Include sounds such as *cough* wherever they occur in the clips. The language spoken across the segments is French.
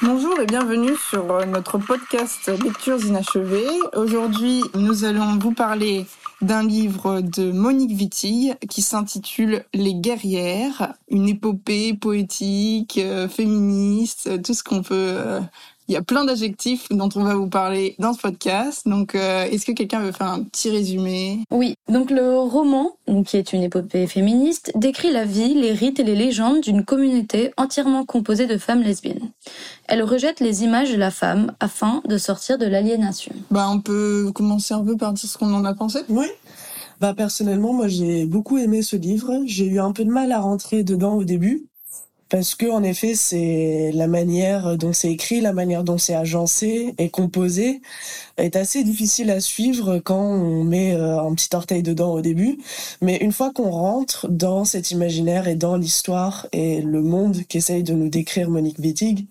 Bonjour et bienvenue sur euh, notre podcast Lectures inachevées. Aujourd'hui, nous allons vous parler d'un livre de Monique Wittig qui s'intitule Les guerrières, une épopée poétique, euh, féministe, tout ce qu'on peut euh, il y a plein d'adjectifs dont on va vous parler dans ce podcast. Donc, euh, est-ce que quelqu'un veut faire un petit résumé? Oui. Donc, le roman, qui est une épopée féministe, décrit la vie, les rites et les légendes d'une communauté entièrement composée de femmes lesbiennes. Elle rejette les images de la femme afin de sortir de l'aliénation. Bah, on peut commencer un peu par dire ce qu'on en a pensé. Oui. Bah personnellement, moi j'ai beaucoup aimé ce livre. J'ai eu un peu de mal à rentrer dedans au début parce que en effet c'est la manière dont c'est écrit, la manière dont c'est agencé et composé est assez difficile à suivre quand on met euh, un petit orteil dedans au début, mais une fois qu'on rentre dans cet imaginaire et dans l'histoire et le monde qu'essaye de nous décrire Monique Wittig,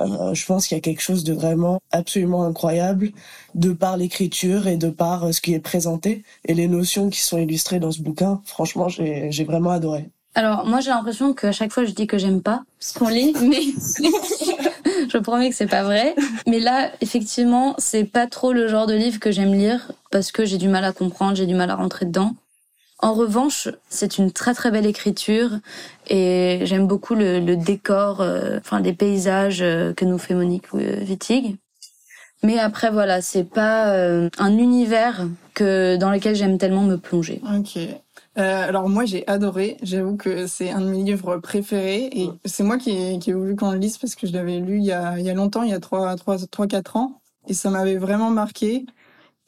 euh, je pense qu'il y a quelque chose de vraiment absolument incroyable de par l'écriture et de par euh, ce qui est présenté et les notions qui sont illustrées dans ce bouquin. Franchement, j'ai vraiment adoré. Alors moi j'ai l'impression qu'à chaque fois je dis que j'aime pas ce qu'on lit, mais *laughs* je promets que c'est pas vrai. Mais là effectivement c'est pas trop le genre de livre que j'aime lire parce que j'ai du mal à comprendre, j'ai du mal à rentrer dedans. En revanche, c'est une très très belle écriture et j'aime beaucoup le, décor, euh, enfin les paysages euh, que nous fait Monique euh, Wittig. Mais après voilà, c'est pas un univers que dans lequel j'aime tellement me plonger. Euh, alors moi j'ai adoré, j'avoue que c'est un de mes livres préférés et c'est moi qui ai, qui ai voulu qu'on le lise parce que je l'avais lu il y a, il y a longtemps, il y a 3 3 3 4 ans et ça m'avait vraiment marqué.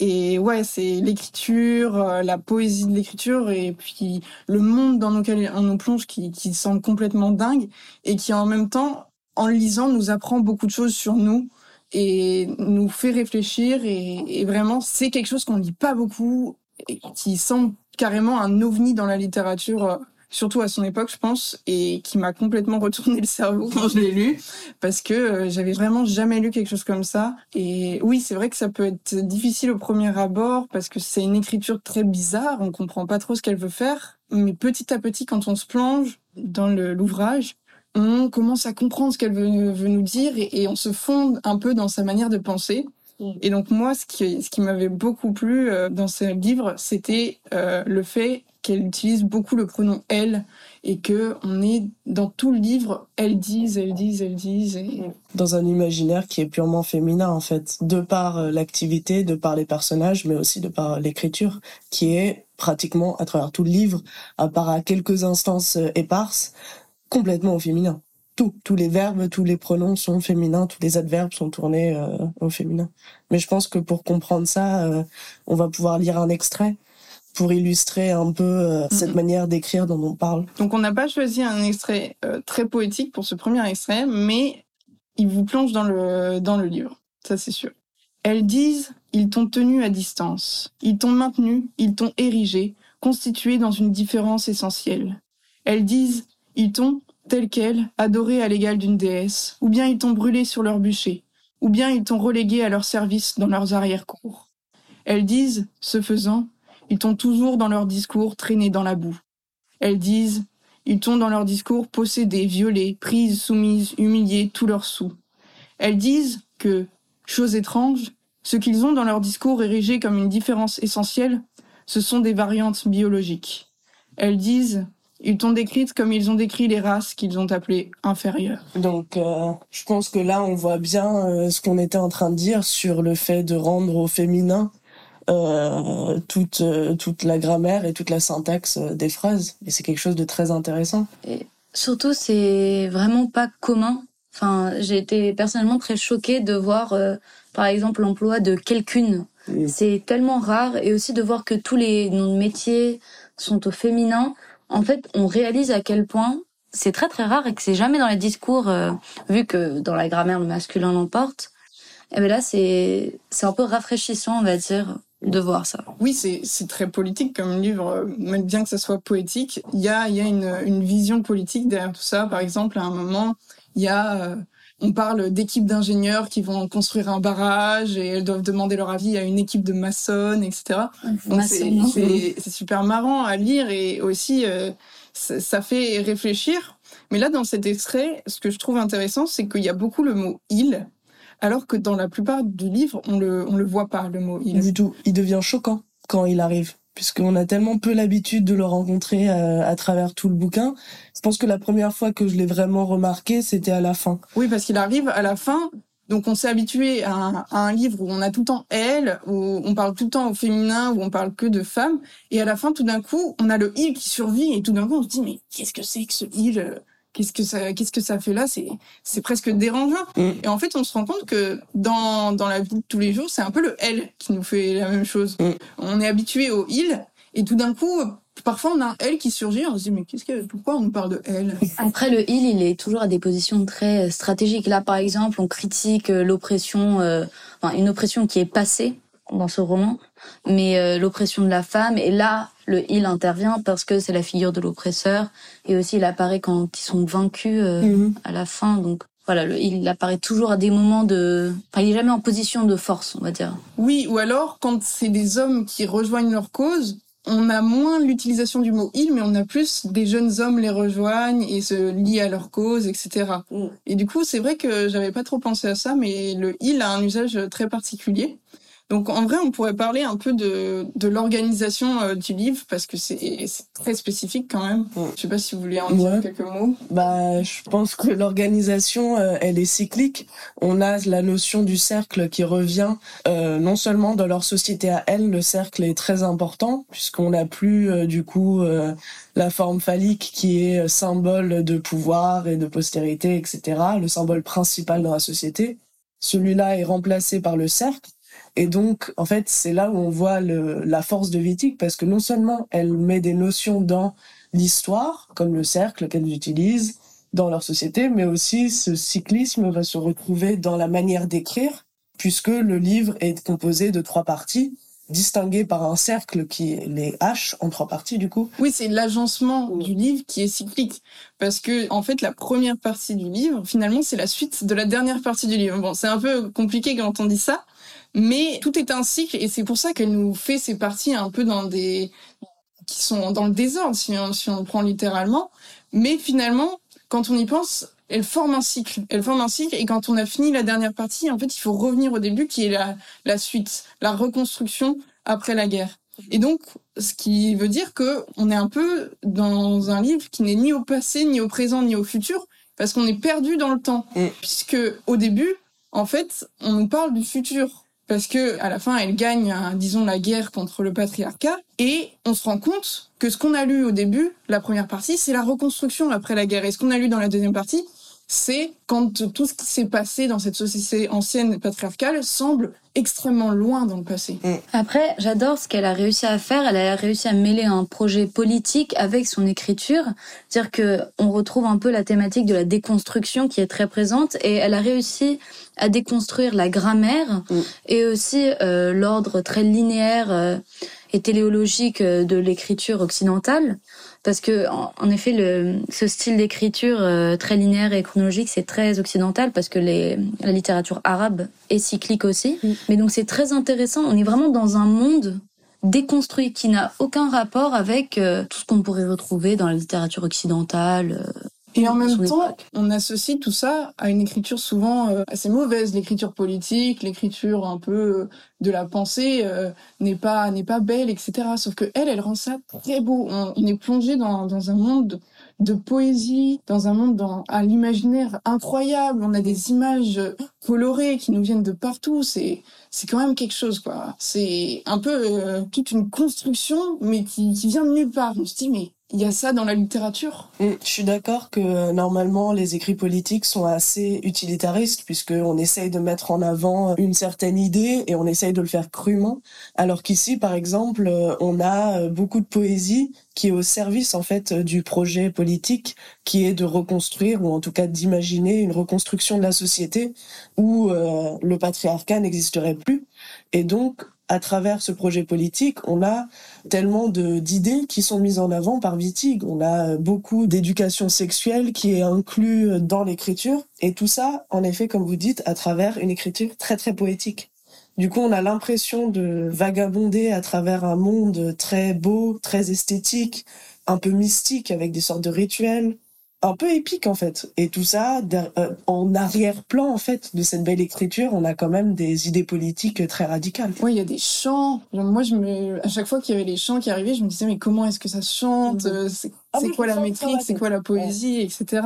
Et ouais, c'est l'écriture, euh, la poésie de l'écriture et puis le monde dans lequel on nous plonge qui, qui semble complètement dingue et qui en même temps, en le lisant, nous apprend beaucoup de choses sur nous et nous fait réfléchir et, et vraiment c'est quelque chose qu'on lit pas beaucoup et qui semble carrément un ovni dans la littérature, euh, surtout à son époque, je pense, et qui m'a complètement *laughs* retourné le cerveau quand je l'ai lu, parce que euh, j'avais vraiment jamais lu quelque chose comme ça. Et oui, c'est vrai que ça peut être difficile au premier abord, parce que c'est une écriture très bizarre, on comprend pas trop ce qu'elle veut faire, mais petit à petit, quand on se plonge dans l'ouvrage, on commence à comprendre ce qu'elle veut, nous dire et, et on se fonde un peu dans sa manière de penser. Et donc moi, ce qui, ce qui m'avait beaucoup plu euh, dans ce livre, c'était euh, le fait qu'elle utilise beaucoup le pronom elle et que on est dans tout le livre, elles disent, elles disent, elles disent. Et... Dans un imaginaire qui est purement féminin en fait, de par euh, l'activité, de par les personnages, mais aussi de par l'écriture, qui est pratiquement à travers tout le livre, à part à quelques instances éparses, complètement au féminin tout, tous les verbes, tous les pronoms sont féminins, tous les adverbes sont tournés euh, au féminin. Mais je pense que pour comprendre ça, euh, on va pouvoir lire un extrait pour illustrer un peu euh, cette manière d'écrire dont on parle. Donc on n'a pas choisi un extrait très poétique pour ce premier extrait, mais il vous plonge dans le dans le livre, ça c'est sûr. Elles disent, ils t'ont tenu à distance, ils t'ont maintenu, ils t'ont érigé, constitué dans une différence essentielle. Elles disent, ils t'ont telle qu'elle, adorée à l'égal d'une déesse, ou bien ils t'ont brûlé sur leur bûcher, ou bien ils t'ont relégué à leur service dans leurs arrière-cours. Elles disent, ce faisant, ils t'ont toujours dans leur discours traîné dans la boue. Elles disent, ils t'ont dans leur discours possédé, violé, prise, soumise, humilié tous leurs sous. Elles disent que, chose étrange, ce qu'ils ont dans leur discours érigé comme une différence essentielle, ce sont des variantes biologiques. Elles disent ils t'ont décrite comme ils ont décrit les races qu'ils ont appelées inférieures. Donc, euh, je pense que là, on voit bien euh, ce qu'on était en train de dire sur le fait de rendre au féminin euh, toute toute la grammaire et toute la syntaxe des phrases. Et c'est quelque chose de très intéressant. Et surtout, c'est vraiment pas commun. Enfin, j'ai été personnellement très choquée de voir, par exemple, l'emploi de quelqu'une. C'est tellement rare, et aussi de voir que tous les noms de métiers sont au féminin en fait, on réalise à quel point c'est très très rare et que c'est jamais dans les discours, euh, vu que dans la grammaire le masculin l'emporte. Et eh ben là, c'est c'est un peu rafraîchissant, on va dire, de voir ça. Oui, c'est très politique comme livre, même bien que ça soit poétique. Il y a y a une une vision politique derrière tout ça. Par exemple, à un moment, il y a euh, on parle d'équipes d'ingénieurs qui vont construire un barrage et elles doivent demander leur avis à une équipe de maçons, etc. Donc c'est super marrant à lire et aussi euh, ça fait réfléchir Mais là, dans cet extrait, ce que je trouve intéressant, c'est qu'il y a beaucoup le mot il, alors que dans la plupart du livre, on le, on le voit pas, le mot il. Du tout. Il devient choquant quand il arrive puisqu'on a tellement peu l'habitude de le rencontrer euh, à travers tout le bouquin. Je pense que la première fois que je l'ai vraiment remarqué, c'était à la fin. Oui, parce qu'il arrive à la fin, donc on s'est habitué à un, à un, livre où on a tout le temps elle, où on parle tout le temps au féminin, où on parle que de femmes, et à la fin, tout d'un coup, on a le il qui survit, et tout d'un coup, on se dit mais qu'est-ce que c'est que ce il Qu'est-ce que ça, qu'est-ce que ça fait là C'est, c'est presque dérangeant. Mm. Et en fait, on se rend compte que dans dans la vie de tous les jours, c'est un peu le elle qui nous fait la même chose. Mm. On est habitué au il, et tout d'un coup, parfois on a un elle qui surgit, on se dit mais qu'est-ce que pourquoi on nous parle de elle Après le il, il est toujours à des positions très stratégiques. Là par exemple, on critique euh, l'oppression euh, enfin une oppression qui est passée dans ce roman, mais euh, l'oppression de la femme et là le il intervient parce que c'est la figure de l'oppresseur et aussi il apparaît quand ils sont vaincus euh, mm -hmm. à la fin donc voilà, le, il apparaît toujours à des moments de. Enfin, il est jamais en position de force, on va dire. Oui, ou alors quand c'est des hommes qui rejoignent leur cause, on a moins l'utilisation du mot il, mais on a plus des jeunes hommes les rejoignent et se lient à leur cause, etc. Mm. Et du coup, c'est vrai que j'avais pas trop pensé à ça, mais le il a un usage très particulier. Donc en vrai, on pourrait parler un peu de, de l'organisation euh, du livre parce que c'est très spécifique quand même. Je sais pas si vous voulez en dire ouais. quelques mots. Bah, je pense que l'organisation, euh, elle est cyclique. On a la notion du cercle qui revient euh, non seulement dans leur société à elle, le cercle est très important puisqu'on n'a plus euh, du coup euh, la forme phallique qui est symbole de pouvoir et de postérité, etc. Le symbole principal dans la société. Celui-là est remplacé par le cercle et donc, en fait, c'est là où on voit le, la force de Wittig, parce que non seulement elle met des notions dans l'histoire, comme le cercle qu'elle utilise dans leur société, mais aussi ce cyclisme va se retrouver dans la manière d'écrire, puisque le livre est composé de trois parties, distinguées par un cercle qui est les H en trois parties du coup. Oui, c'est l'agencement du livre qui est cyclique parce que en fait la première partie du livre finalement c'est la suite de la dernière partie du livre. Bon, c'est un peu compliqué quand on dit ça, mais tout est un cycle et c'est pour ça qu'elle nous fait ces parties un peu dans des qui sont dans le désordre si on, si on le prend littéralement. Mais finalement, quand on y pense, elle forme un cycle. Elle forme un cycle et quand on a fini la dernière partie, en fait, il faut revenir au début qui est la, la suite, la reconstruction après la guerre. Et donc, ce qui veut dire que on est un peu dans un livre qui n'est ni au passé, ni au présent, ni au futur, parce qu'on est perdu dans le temps. Mm. Puisque au début, en fait, on nous parle du futur parce que à la fin elle gagne disons la guerre contre le patriarcat et on se rend compte que ce qu'on a lu au début la première partie c'est la reconstruction après la guerre. Et ce qu'on a lu dans la deuxième partie c'est quand tout ce qui s'est passé dans cette société ancienne patriarcale semble extrêmement loin dans le passé. Mm. Après, j'adore ce qu'elle a réussi à faire. Elle a réussi à mêler un projet politique avec son écriture. C'est-à-dire que on retrouve un peu la thématique de la déconstruction qui est très présente et elle a réussi à déconstruire la grammaire mm. et aussi euh, l'ordre très linéaire euh, et téléologique euh, de l'écriture occidentale parce que en, effet le ce style d'écriture euh, très linéaire et chronologique c'est très occidental parce que les la littérature arabe est cyclique aussi. Mais donc c'est très intéressant. On est vraiment dans un monde déconstruit qui n'a aucun rapport avec euh, tout ce qu'on pourrait retrouver dans la littérature occidentale euh, et en même temps, on associe tout ça à une écriture souvent euh, assez mauvaise, l'écriture politique, l'écriture un peu euh, de la pensée euh, n'est pas n'est pas belle, etc. Sauf que elle, elle rend ça très beau. On, on est plongé dans, dans un monde de poésie, dans un monde dans, à l'imaginaire incroyable. On a des images colorées qui nous viennent de partout. C'est c'est quand même quelque chose, quoi. C'est un peu euh, toute une construction, mais qui, qui vient de nulle part. On se dit, mais il y a ça dans la littérature. Mm, je suis d'accord que euh, normalement les écrits politiques sont assez utilitaristes puisque on essaye de mettre en avant une certaine idée et on essaye de le faire crûment. Alors qu'ici, par exemple, euh, on a euh, beaucoup de poésie qui est au service en fait du projet politique qui est de reconstruire ou en tout cas d'imaginer une reconstruction de la société où euh, le patriarcat n'existerait plus. Et donc à travers ce projet politique, on a tellement d'idées qui sont mises en avant par Wittig. On a beaucoup d'éducation sexuelle qui est inclus dans l'écriture et tout ça, en effet, comme vous dites, à travers une écriture très très poétique. Du coup, on a l'impression de vagabonder à travers un monde très beau, très esthétique, un peu mystique avec des sortes de rituels. Un peu épique en fait. Et tout ça, euh, en arrière-plan en fait de cette belle écriture, on a quand même des idées politiques très radicales. Oui, il y a des chants. Moi, je me, à chaque fois qu'il y avait les chants qui arrivaient, je me disais mais comment est-ce que ça chante? Mhm. C'est ah quoi la métrique? C'est quoi la poésie, etc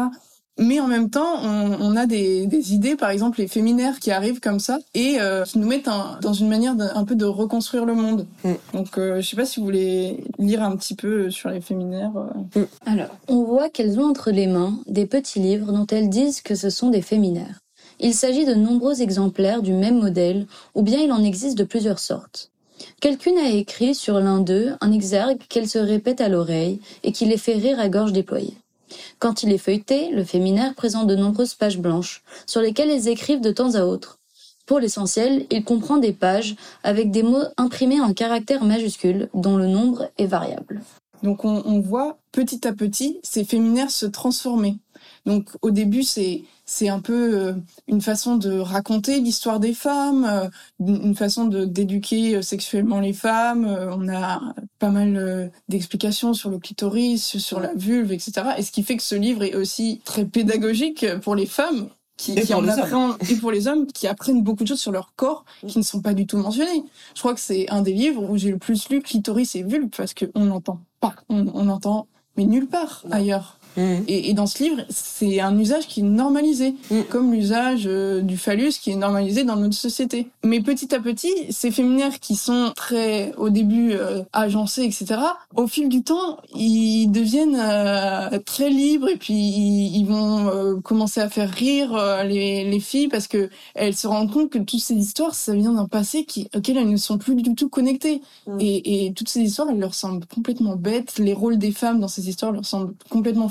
mais en même temps, on, on a des, des, idées, par exemple les féminaires qui arrivent comme ça et euh, qui nous mettent dans une manière un peu de reconstruire le monde. Mm. Donc, euh, je sais pas si vous voulez lire un petit peu sur les féminaires. Euh. Mm. Alors, on voit qu'elles ont entre les mains des petits livres dont elles disent que ce sont des féminaires. Il s'agit de nombreux exemplaires du même modèle, ou bien il en existe de plusieurs sortes. Quelqu'une a écrit sur l'un d'eux un exergue qu'elle se répète à l'oreille et qui les fait rire à gorge déployée. Quand il est feuilleté, le féminaire présente de nombreuses pages blanches, sur lesquelles elles écrivent de temps à autre. Pour l'essentiel, il comprend des pages avec des mots imprimés en caractères majuscules, dont le nombre est variable. Donc on, on voit petit à petit ces féminaires se transformer. Donc au début, c'est c'est un peu euh, une façon de raconter l'histoire des femmes, euh, une façon de d'éduquer euh, sexuellement les femmes. On a pas mal d'explications sur le clitoris, sur la vulve, etc. Et ce qui fait que ce livre est aussi très pédagogique pour les femmes qui, et, pour et pour les hommes qui apprennent beaucoup de choses sur leur corps qui ne sont pas du tout mentionnés. Je crois que c'est un des livres où j'ai le plus lu clitoris et vulve parce qu'on n'entend pas, on, on entend mais nulle part ailleurs. Mm. Et, et, dans ce livre, c'est un usage qui est normalisé, mm. comme l'usage euh, du phallus qui est normalisé dans notre société. Mais petit à petit, ces féminaires qui sont très, au début, euh, agencés, etc., au fil du temps, ils deviennent euh, très libres et puis ils, vont commencer à faire rire les, les, filles parce que elles se rendent compte que toutes ces histoires, ça vient d'un passé qui, auquel elles ne sont plus du tout connectées. Mm. Et, et toutes ces histoires, elles leur semblent complètement bêtes. Les rôles des femmes dans ces histoires leur semblent complètement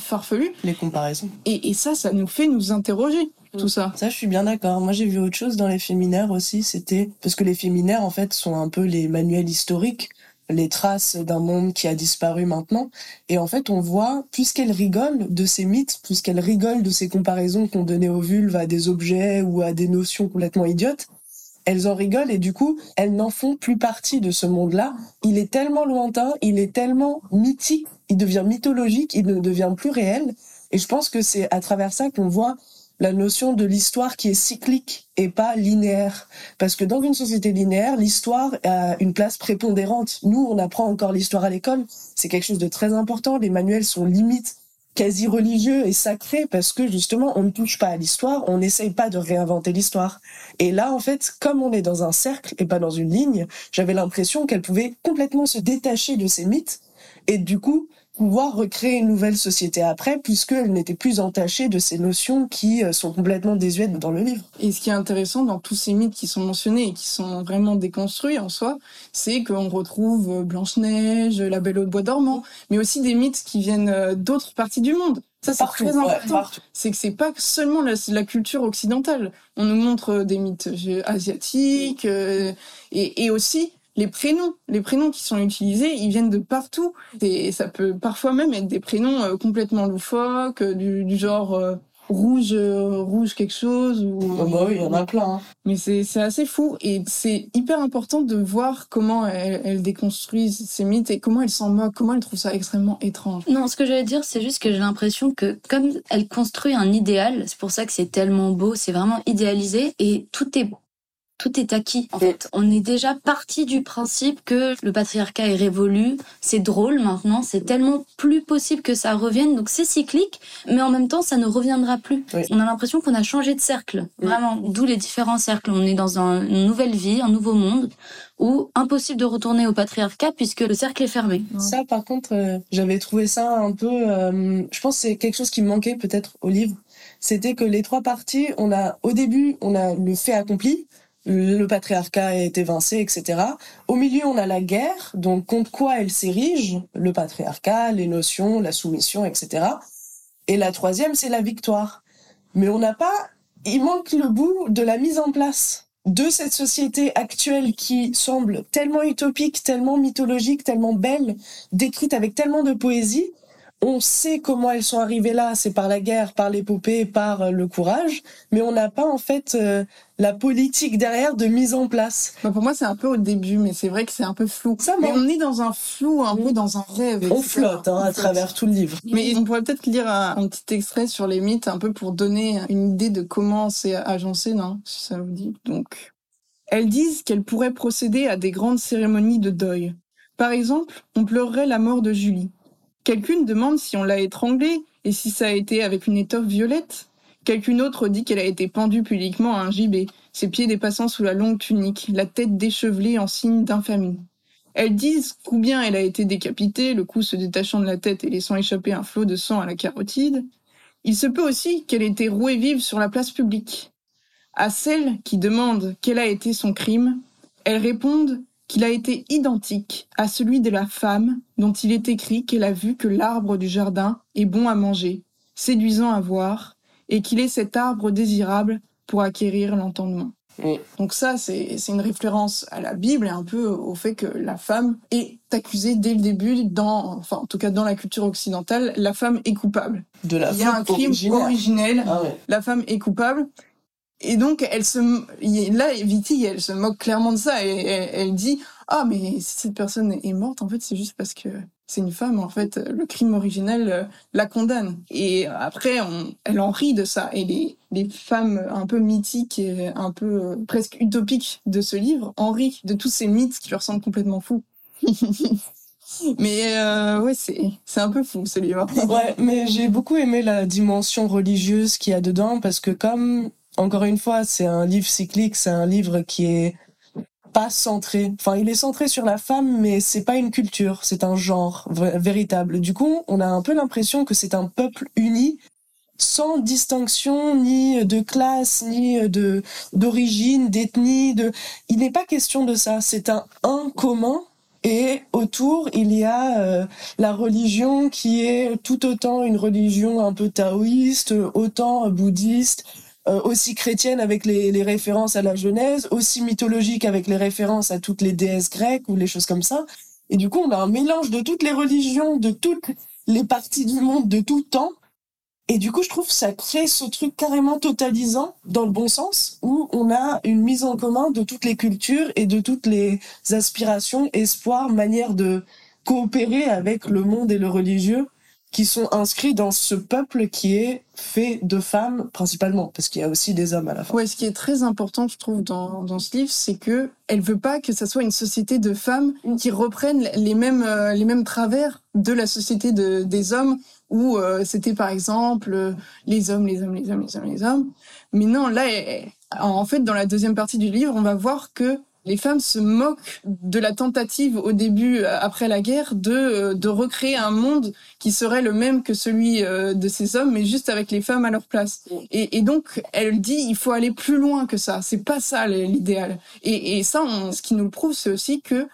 Les comparaisons. Et, et ça, ça nous fait nous interroger tout ça. Ça, je suis bien d'accord. Moi, j'ai vu autre chose dans les féminaires aussi. C'était parce que les féminaires, en fait, sont un peu les manuels historiques, les traces d'un monde qui a disparu maintenant. Et en fait, on voit, puisqu'elles rigolent de ces mythes, puisqu'elles rigolent de ces comparaisons qu'on donnait aux vulves à des objets ou à des notions complètement idiotes, elles en rigolent et du coup, elles n'en font plus partie de ce monde-là. Il est tellement lointain, il est tellement mythique il devient mythologique, il ne devient plus réel. Et je pense que c'est à travers ça qu'on voit la notion de l'histoire qui est cyclique et pas linéaire. Parce que dans une société linéaire, l'histoire a une place prépondérante. Nous, on apprend encore l'histoire à l'école. C'est quelque chose de très important. Les manuels sont limite quasi religieux et sacrés parce que justement, on ne touche pas à l'histoire, on n'essaye pas de réinventer l'histoire. Et là, en fait, comme on est dans un cercle et pas dans une ligne, j'avais l'impression qu'elle pouvait complètement se détacher de ces mythes et du coup pouvoir recréer une nouvelle société après, puisqu'elle n'était plus entachée de ces notions qui euh, sont complètement désuètes dans le livre. Et ce qui est intéressant dans tous ces mythes qui sont mentionnés et qui sont vraiment déconstruits en soi, c'est qu'on retrouve euh, Blanche-Neige, La Belle au Bois dormant, mais aussi des mythes qui viennent euh, d'autres parties du monde. Ça, c'est très important. c'est que c'est pas seulement la, culture occidentale. On nous montre des mythes asiatiques et, et aussi les prénoms, les prénoms qui sont utilisés, ils viennent de partout. Et ça peut parfois même être des prénoms euh, complètement loufoques, euh, du, genre euh, rouge, rouge quelque chose. Ou, oh bah oui, il y en a plein. Hein. Mais c'est assez fou et c'est hyper important de voir comment elles, déconstruisent ces mythes et comment elles s'en moquent, comment elles trouvent ça extrêmement étrange. Non, ce que j'allais dire, c'est juste que j'ai l'impression que comme elle construit un idéal, c'est pour ça que c'est tellement beau, c'est vraiment idéalisé et tout est tout est acquis. En fait, on est déjà parti du principe que le patriarcat est révolu. C'est drôle maintenant, c'est tellement plus possible que ça revienne. Donc c'est cyclique, mais en même temps, ça ne reviendra plus. On a l'impression qu'on a changé de cercle, vraiment. D'où les différents cercles. On est dans une nouvelle vie, un nouveau monde où impossible de retourner au patriarcat puisque le cercle est fermé. Ça, par contre, euh, j'avais trouvé ça un peu. Euh, je pense que c'est quelque chose qui me manquait peut-être au livre. C'était que les trois parties, on a au début, on a le fait accompli le patriarcat été évincé, etc. Au milieu, on a la guerre, donc contre quoi elle s'érige, le patriarcat, les notions, la soumission, etc. Et la troisième, c'est la victoire. Mais on n'a pas, il manque le bout de la mise en place de cette société actuelle qui semble tellement utopique, tellement mythologique, tellement belle, décrite avec tellement de poésie, on sait comment elles sont arrivées là, c'est par la guerre, par l'épopée, par euh, le courage, mais on n'a pas en fait euh, la politique derrière de mise en place. Bah pour moi, c'est un peu au début, mais c'est vrai que c'est un peu flou. Ça, mais on est dans un flou, un peu dans un rêve. On flotte hein, à travers tout le livre. Mais on pourrait peut-être lire un, un, petit extrait sur les mythes, un peu pour donner une idée de comment c'est agencé, non Si ça vous dit. Donc, elles disent qu'elles pourraient procéder à des grandes cérémonies de deuil. Par exemple, on pleurerait la mort de Julie. Quelqu'une demande si on l'a étranglée et si ça a été avec une étoffe violette. Quelqu'une autre dit qu'elle a été pendue publiquement à un gibet, ses pieds dépassant sous la longue tunique, la tête déchevelée en signe d'infamie. Elles disent qu'ou bien elle a été décapitée, le cou se détachant de la tête et laissant échapper un flot de sang à la carotide. Il se peut aussi qu'elle ait été rouée vive sur la place publique. À celles qui demandent quel a été son crime, elles répondent qu'il a été identique à celui de la femme dont il est écrit qu'elle a vu que l'arbre du jardin est bon à manger, séduisant à voir, et qu'il est cet arbre désirable pour acquérir l'entendement. Donc ça, c'est une référence à la Bible et un peu au fait que la femme est accusée dès le début, dans, enfin en tout cas dans la culture occidentale, la femme est coupable. De la Il y a un crime originel, ah la femme est coupable. Et donc, elle se, là, Viti, elle se moque clairement de ça et elle, dit, ah, mais si cette personne est morte, en fait, c'est juste parce que c'est une femme. En fait, le crime originel euh, la condamne. Et après, elle en rit de ça. Et les, les femmes un peu mythiques et un peu euh, presque utopiques de ce livre en rient de tous ces mythes qui leur semblent complètement fous. *laughs* Mais euh, ouais, c'est c'est un peu fou ce livre. ouais, mais j'ai beaucoup aimé la dimension religieuse qu'il y a dedans parce que comme encore une fois, c'est un livre cyclique, c'est un livre qui est pas centré. Enfin, il est centré sur la femme, mais c'est pas une culture, c'est un genre véritable. Du coup, on a un peu l'impression que c'est un peuple uni, sans distinction ni de classe, ni de d'origine, d'ethnie. De, il n'est pas question de ça. C'est un un commun. Et autour, il y a euh, la religion qui est tout autant une religion un peu taoïste, autant bouddhiste, aussi chrétienne avec les, les, références à la Genèse, aussi mythologique avec les références à toutes les déesses grecques ou les choses comme ça. Et du coup, on a un mélange de toutes les religions, de toutes les parties du monde, de tout temps. Et du coup, je trouve que ça crée ce truc carrément totalisant dans le bon sens, où on a une mise en commun de toutes les cultures et de toutes les aspirations, espoirs, manières de coopérer avec le monde et le religieux qui sont inscrits dans ce peuple qui est fait de femmes principalement, parce qu'il y a aussi des hommes à la fin. Ouais, ce qui est très important, je trouve, dans, dans ce livre, c'est que elle veut pas que ça soit une société de femmes mm. qui reprennent les mêmes euh, les mêmes travers de la société de, des hommes, où euh, c'était par exemple euh, les hommes, les hommes, les hommes, les hommes, les hommes. Mais non, là, en fait, dans la deuxième partie du livre, on va voir que les femmes se moquent de la tentative au début, euh, après la guerre, de, euh, de recréer un monde qui serait le même que celui euh, de ces hommes, mais juste avec les femmes à leur place. Et, et donc, elle dit, il faut aller plus loin que ça. C'est pas ça l'idéal. Et, et ça, ce qui nous le prouve, c'est aussi que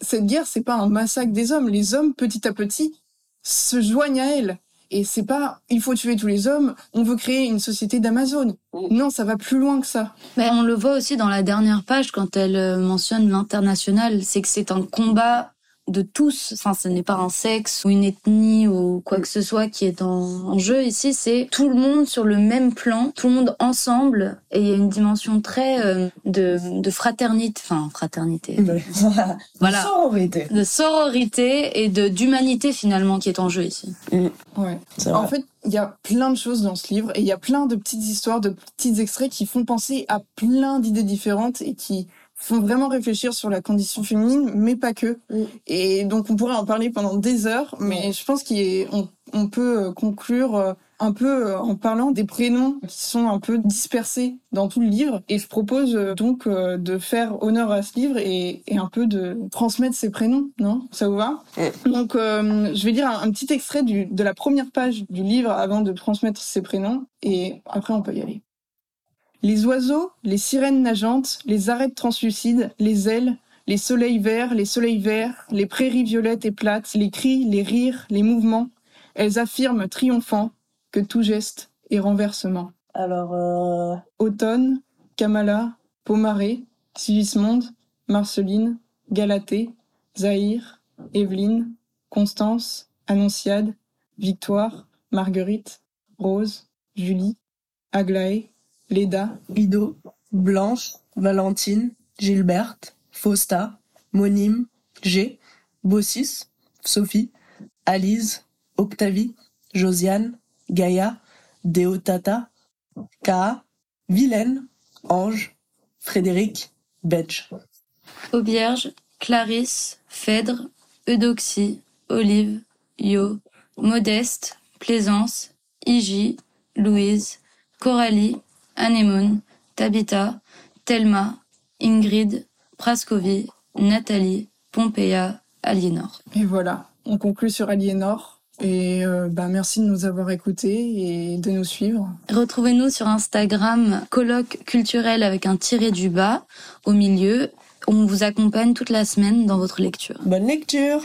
cette guerre, c'est pas un massacre des hommes. Les hommes, petit à petit, se joignent à elle. Et c'est pas il faut tuer tous les hommes, on veut créer une société d'Amazon. Non, ça va plus loin que ça. Mais on le voit aussi dans la dernière page quand elle euh, mentionne l'international, c'est que c'est un combat de tous. Enfin, ce n'est pas un sexe ou une ethnie ou quoi que ce soit qui est en, jeu ici. C'est tout le monde sur le même plan, tout le monde ensemble. Et il y a une dimension très euh, de, de fraternité, enfin fraternité. *laughs* voilà. De sororité. De sororité et de d'humanité finalement qui est en jeu ici. Mm. Ouais. En fait, il y a plein de choses dans ce livre et il y a plein de petites histoires, de petits extraits qui font penser à plein d'idées différentes et qui font vraiment réfléchir sur la condition féminine, mais pas que. Et donc on pourrait en parler pendant des heures, mais je pense qu'on on peut euh, conclure euh, un peu euh, en parlant des prénoms qui sont un peu dispersés dans tout le livre. Et je propose donc de faire honneur à ce livre et, et un peu de transmettre ces prénoms, non? Ça vous va? Donc je vais dire un, un petit extrait du, de la première page du livre avant de transmettre ces prénoms, et après on peut y aller. Les oiseaux, les sirènes nageantes, les arêtes translucides, les ailes, les soleils verts, les soleils verts, les prairies violettes et plates, les cris, les rires, les mouvements, elles affirment triomphant que tout geste est renversement. Alors, euh... Automne, Kamala, Pomaré, Sigismonde, Marceline, Galatée, Zahir, Evelyne, Constance, Annonciade, Victoire, Marguerite, Rose, Julie, Aglaé, Leda, Guido, Blanche, Valentine, Gilberte, Fausta, Monime, G, Bossis, Sophie, Alice, Octavie, Josiane, Gaïa, Deotata, Ka, Vilaine, Ange, Frédéric, Betch. Aubierge, Clarisse, Phèdre, Eudoxie, Olive, Yo, Modeste, Plaisance, Iji, Louise, Coralie, Anémone, Tabitha, Thelma, Ingrid, Prascovie, Nathalie, Pompéa, Aliénor. Et voilà, on conclut sur Aliénor. Et euh, bah, merci de nous avoir écoutés et de nous suivre. Retrouvez-nous sur Instagram, colloque culturel avec un tiré du bas au milieu. On vous accompagne toute la semaine dans votre lecture. Bonne lecture